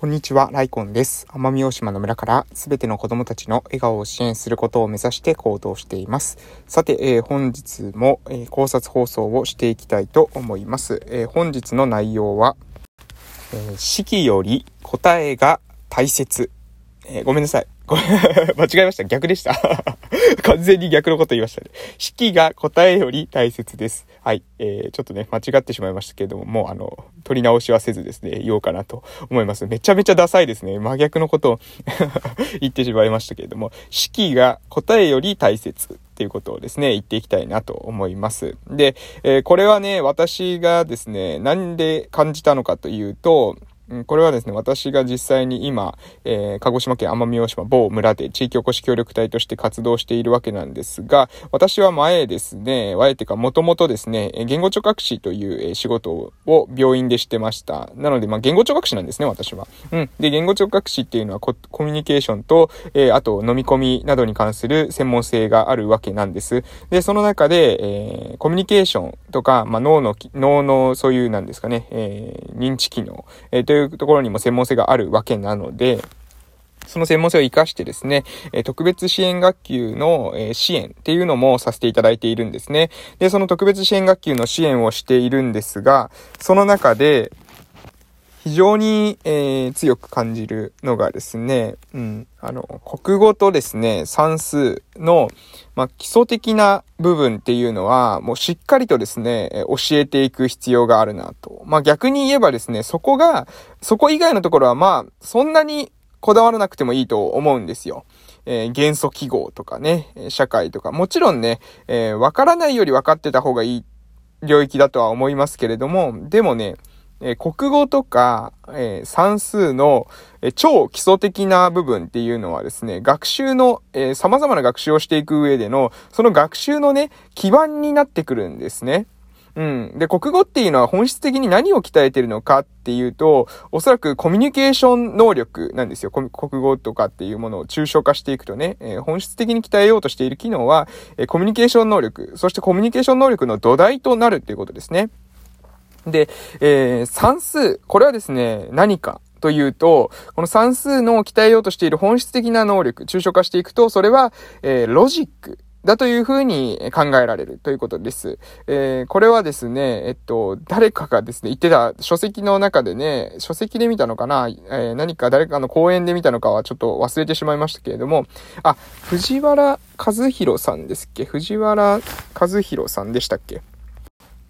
こんにちは、ライコンです。奄美大島の村からすべての子供たちの笑顔を支援することを目指して行動しています。さて、えー、本日も、えー、考察放送をしていきたいと思います。えー、本日の内容は、え式より答えが大切。えごめんなさい。これ 間違えました。逆でした。完全に逆のこと言いましたね。式が答えより大切です。はい。えー、ちょっとね、間違ってしまいましたけれども、もうあの、取り直しはせずですね、言おうかなと思います。めちゃめちゃダサいですね。真逆のことを 言ってしまいましたけれども、式が答えより大切っていうことをですね、言っていきたいなと思います。で、えー、これはね、私がですね、なんで感じたのかというと、これはですね、私が実際に今、えー、鹿児島県奄美大島某村で地域おこし協力隊として活動しているわけなんですが、私は前ですね、前っていうかもともとですね、言語聴覚士という仕事を病院でしてました。なので、まあ、言語聴覚士なんですね、私は。うん。で、言語聴覚士っていうのはコミュニケーションと、えー、あと飲み込みなどに関する専門性があるわけなんです。で、その中で、えー、コミュニケーションとか、まあ、脳の、脳のそういうなんですかね、えー、認知機能、えー、といういうところにも専門性があるわけなので、その専門性を活かしてですね、特別支援学級の、支援っていうのもさせていただいているんですね。で、その特別支援学級の支援をしているんですが、その中で、非常に、えー、強く感じるのがですね、うん、あの、国語とですね、算数の、まあ、基礎的な部分っていうのは、もうしっかりとですね、教えていく必要があるなと。まあ、逆に言えばですね、そこが、そこ以外のところはまあ、そんなにこだわらなくてもいいと思うんですよ。えー、元素記号とかね、社会とか、もちろんね、えー、わからないより分かってた方がいい領域だとは思いますけれども、でもね、えー、国語とか、えー、算数の、えー、超基礎的な部分っていうのはですね、学習の、え様々な学習をしていく上での、その学習のね、基盤になってくるんですね。うん。で、国語っていうのは本質的に何を鍛えてるのかっていうと、おそらくコミュニケーション能力なんですよ。国語とかっていうものを抽象化していくとね、えー、本質的に鍛えようとしている機能は、えー、コミュニケーション能力、そしてコミュニケーション能力の土台となるっていうことですね。で、えー、算数、これはですね、何かというと、この算数の鍛えようとしている本質的な能力、抽象化していくと、それは、えー、ロジック。だというふうに考えられるということです。えー、これはですね、えっと、誰かがですね、言ってた書籍の中でね、書籍で見たのかな、えー、何か誰かの講演で見たのかはちょっと忘れてしまいましたけれども、あ、藤原和弘さんですっけ？藤原和弘さんでしたっけ？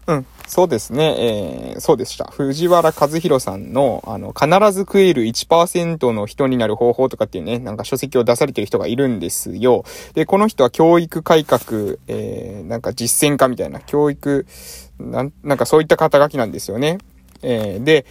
うん、そうですね。えー、そうでした。藤原和弘さんの、あの、必ず食える1%の人になる方法とかっていうね、なんか書籍を出されてる人がいるんですよ。で、この人は教育改革、えー、なんか実践家みたいな、教育、なん、なんかそういった肩書きなんですよね。えー、で、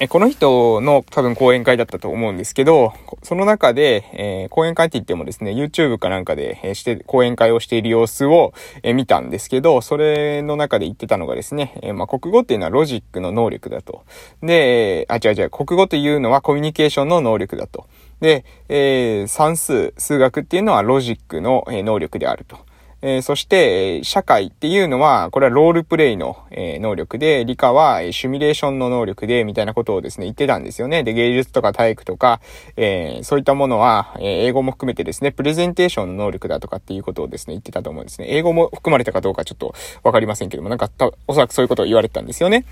えこの人の多分講演会だったと思うんですけど、その中で、えー、講演会って言ってもですね、YouTube かなんかで、え、して、講演会をしている様子を、え、見たんですけど、それの中で言ってたのがですね、えまあ、国語っていうのはロジックの能力だと。で、あ、違う違う、国語というのはコミュニケーションの能力だと。で、え算数、数学っていうのはロジックの、え能力であると。えー、そして、社会っていうのは、これはロールプレイの、え、能力で、理科は、えー、シミュレーションの能力で、みたいなことをですね、言ってたんですよね。で、芸術とか体育とか、えそういったものは、え英語も含めてですね、プレゼンテーションの能力だとかっていうことをですね、言ってたと思うんですね。英語も含まれたかどうかちょっとわかりませんけども、なんか、おそらくそういうことを言われてたんですよね。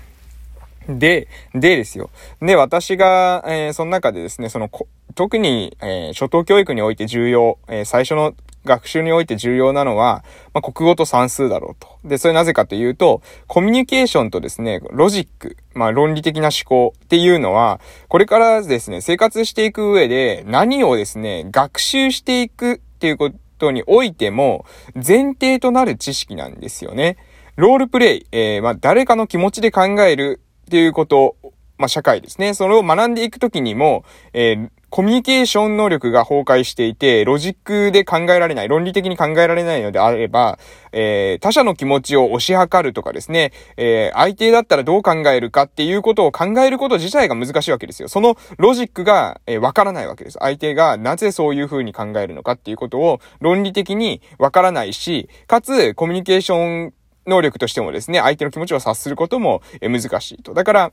で、でですよ。で、私が、えー、その中でですね、その、特に、えー、初等教育において重要、えー、最初の学習において重要なのは、まあ、国語と算数だろうと。で、それなぜかというと、コミュニケーションとですね、ロジック、まあ、論理的な思考っていうのは、これからですね、生活していく上で何をですね、学習していくっていうことにおいても、前提となる知識なんですよね。ロールプレイ、えー、まあ、誰かの気持ちで考えるっていうことまあ、社会ですね。それを学んでいくときにも、えー、コミュニケーション能力が崩壊していて、ロジックで考えられない、論理的に考えられないのであれば、えー、他者の気持ちを推し量るとかですね、えー、相手だったらどう考えるかっていうことを考えること自体が難しいわけですよ。そのロジックが、えー、わからないわけです。相手がなぜそういう風に考えるのかっていうことを論理的にわからないし、かつ、コミュニケーション能力としてもですね、相手の気持ちを察することもえ難しいと。だから、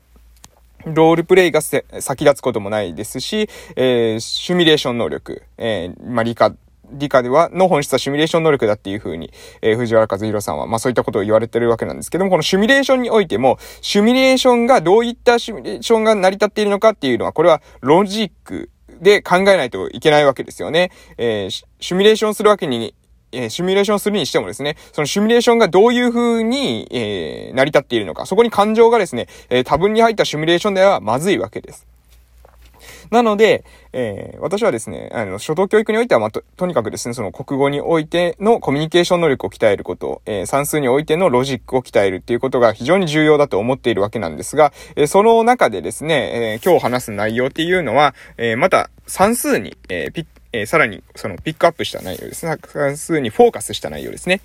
ロールプレイが先立つこともないですし、えー、シミュレーション能力、えー、まあ、理科、理科では、の本質はシミュレーション能力だっていう風に、えー、藤原和弘さんは、まあそういったことを言われてるわけなんですけども、このシミュレーションにおいても、シミュレーションがどういったシミュレーションが成り立っているのかっていうのは、これはロジックで考えないといけないわけですよね。えー、シミュレーションするわけにえー、シミュレーションするにしてもですね、そのシミュレーションがどういう風に、えー、成り立っているのか、そこに感情がですね、えー、多分に入ったシミュレーションではまずいわけです。なので、えー、私はですね、あの、初等教育においては、まと、とにかくですね、その国語においてのコミュニケーション能力を鍛えること、えー、算数においてのロジックを鍛えるっていうことが非常に重要だと思っているわけなんですが、えー、その中でですね、え今日話す内容っていうのは、えまた算数に、えピッえー、さらにそのピックアップした内容ですね。算数にフォーカスした内容ですね。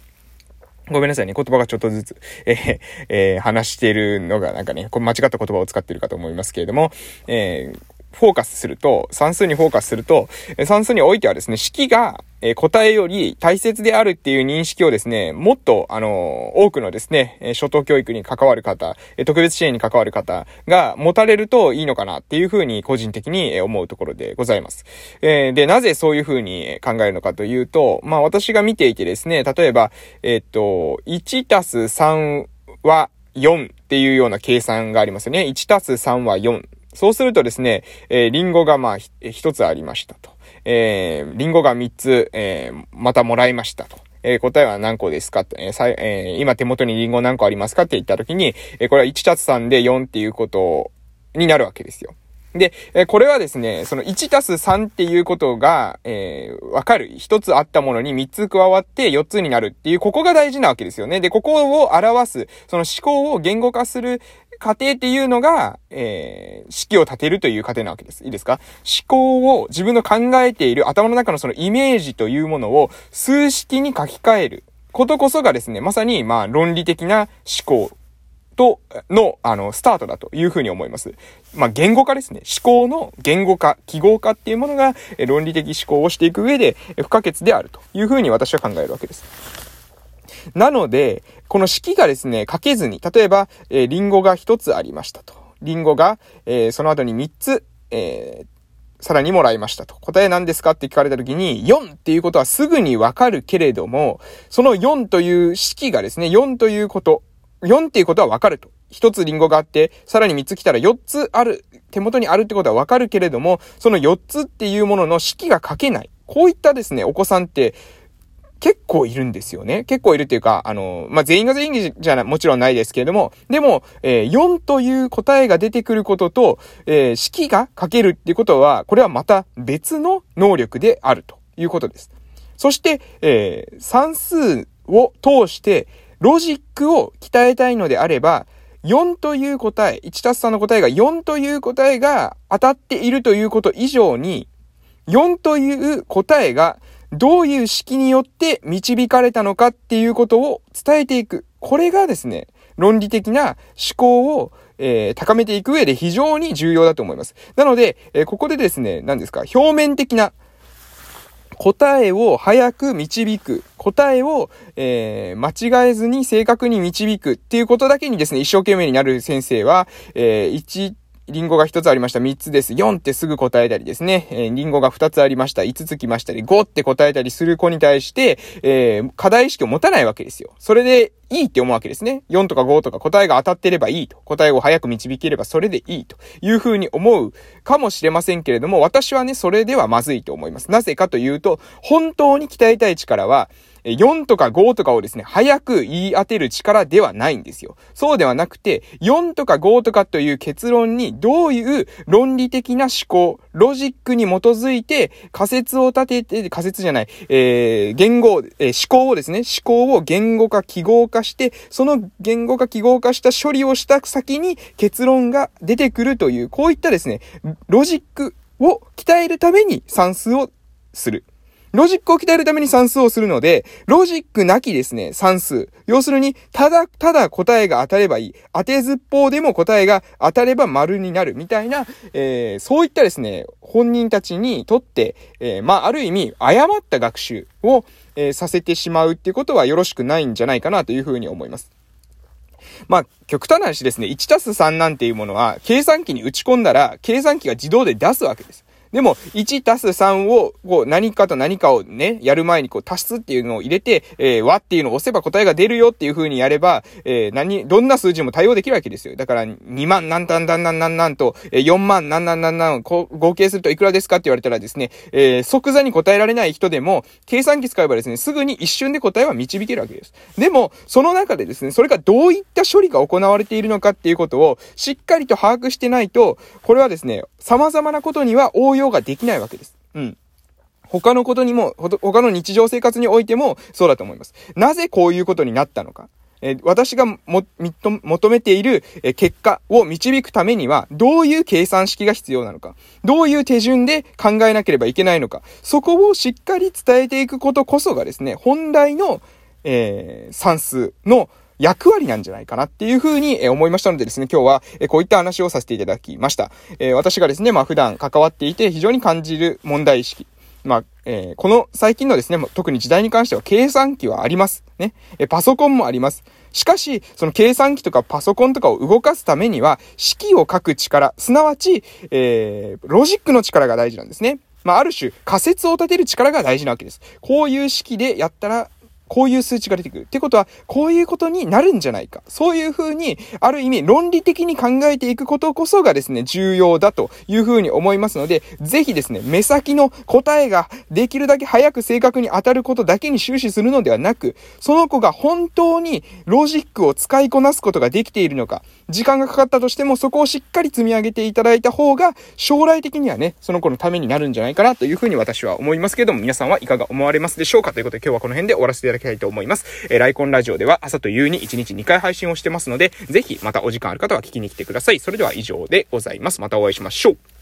ごめんなさいね。言葉がちょっとずつ、えー、えー、話しているのがなんかね、これ間違った言葉を使ってるかと思いますけれども、えー、フォーカスすると、算数にフォーカスすると、算数においてはですね、式が、え答えより大切であるっていう認識をですね、もっと、あの多くのですね、初等教育に関わる方、特別支援に関わる方が持たれるといいのかなっていうふうに個人的に思うところでございます。え、で、なぜそういうふうに考えるのかというと、まあ私が見ていてですね、例えば、え、っと、1たす3は4っていうような計算がありますよね。1たす3は4。そうするとですね、えー、リンゴがまあ、一つありましたと。えー、リンゴが三つ、えー、またもらいましたと。えー、答えは何個ですかと、えーえー、今手元にリンゴ何個ありますかって言ったときに、えー、これは1たつ3で4っていうことになるわけですよ。で、えこれはですね、その1たす3っていうことが、えー、わかる。1つあったものに3つ加わって4つになるっていう、ここが大事なわけですよね。で、ここを表す、その思考を言語化する過程っていうのが、えー、式を立てるという過程なわけです。いいですか？思考を自分の考えている頭の中のそのイメージというものを数式に書き換えることこそがですね、まさに、まあ、論理的な思考と、の、あの、スタートだというふうに思います。まあ、言語化ですね。思考の言語化、記号化っていうものが、論理的思考をしていく上で不可欠であるというふうに私は考えるわけです。なので、この式がですね、書けずに、例えば、えー、リンゴが1つありましたと。リンゴが、えー、その後に3つ、えー、さらにもらいましたと。答え何ですかって聞かれた時に、4っていうことはすぐにわかるけれども、その4という式がですね、4ということ、4っていうことはわかると。一つリンゴがあって、さらに三つ来たら四つある、手元にあるってことはわかるけれども、その四つっていうものの式が書けない。こういったですね、お子さんって結構いるんですよね。結構いるっていうか、あの、まあ、全員が全員じゃない、もちろんないですけれども、でも、えー、4という答えが出てくることと、えー、式が書けるっていうことは、これはまた別の能力であるということです。そして、えー、算数を通して、ロジックを鍛えたいのであれば、4という答え、1たす3の答えが4という答えが当たっているということ以上に、4という答えがどういう式によって導かれたのかっていうことを伝えていく。これがですね、論理的な思考を、えー、高めていく上で非常に重要だと思います。なので、えー、ここでですね、何ですか、表面的な答えを早く導く。答えを、えー、間違えずに正確に導くっていうことだけにですね、一生懸命になる先生は、えー、リンゴが1つありました。3つです。4ってすぐ答えたりですね。えー、リンゴが2つありました。5つ来ましたり、5って答えたりする子に対して、えー、課題意識を持たないわけですよ。それでいいって思うわけですね。4とか5とか答えが当たってればいいと。答えを早く導ければそれでいいというふうに思うかもしれませんけれども、私はね、それではまずいと思います。なぜかというと、本当に鍛えたい力は、4とか5とかをですね、早く言い当てる力ではないんですよ。そうではなくて、4とか5とかという結論にどういう論理的な思考、ロジックに基づいて仮説を立てて、仮説じゃない、えー、言語、えー、思考をですね、思考を言語化、記号化して、その言語化、記号化した処理をした先に結論が出てくるという、こういったですね、ロジックを鍛えるために算数をする。ロジックを鍛えるために算数をするので、ロジックなきですね、算数。要するに、ただ、ただ答えが当たればいい。当てずっぽうでも答えが当たれば丸になるみたいな、えー、そういったですね、本人たちにとって、えー、まあ、ある意味、誤った学習を、えー、させてしまうってことはよろしくないんじゃないかなというふうに思います。まあ、極端な話ですね、1たす3なんていうものは、計算機に打ち込んだら、計算機が自動で出すわけです。でも、1たす3を、こう、何かと何かをね、やる前にこう、足すっていうのを入れて、えー、和っていうのを押せば答えが出るよっていう風にやれば、えー、何、どんな数字も対応できるわけですよ。だから、2万何単何何何何と、えー、4万何何何何、こう、合計するといくらですかって言われたらですね、えー、即座に答えられない人でも、計算機使えばですね、すぐに一瞬で答えは導けるわけです。でも、その中でですね、それがどういった処理が行われているのかっていうことを、しっかりと把握してないと、これはですね、様々なことには応用ができないわけです。うん。他のことにも、他の日常生活においてもそうだと思います。なぜこういうことになったのか。え私がも、求めている、え結果を導くためには、どういう計算式が必要なのか、どういう手順で考えなければいけないのか、そこをしっかり伝えていくことこそがですね、本来の、えー、算数の役割なんじゃないかなっていうふうに思いましたのでですね、今日はこういった話をさせていただきました。え私がですね、まあ普段関わっていて非常に感じる問題意識。まあ、えー、この最近のですね、特に時代に関しては計算機はあります。ね。えパソコンもあります。しかし、その計算機とかパソコンとかを動かすためには、式を書く力、すなわち、えー、ロジックの力が大事なんですね。まあ、ある種、仮説を立てる力が大事なわけです。こういう式でやったら、こういう数値が出てくる。ってことは、こういうことになるんじゃないか。そういうふうに、ある意味論理的に考えていくことこそがですね、重要だというふうに思いますので、ぜひですね、目先の答えができるだけ早く正確に当たることだけに終始するのではなく、その子が本当にロジックを使いこなすことができているのか、時間がかかったとしてもそこをしっかり積み上げていただいた方が、将来的にはね、その子のためになるんじゃないかなというふうに私は思いますけれども、皆さんはいかが思われますでしょうかということで今日はこの辺で終わらせていただきたいと思います。えー、ライコンラジオでは朝と夕に1日2回配信をしてますので、ぜひまたお時間ある方は聞きに来てください。それでは以上でございます。またお会いしましょう。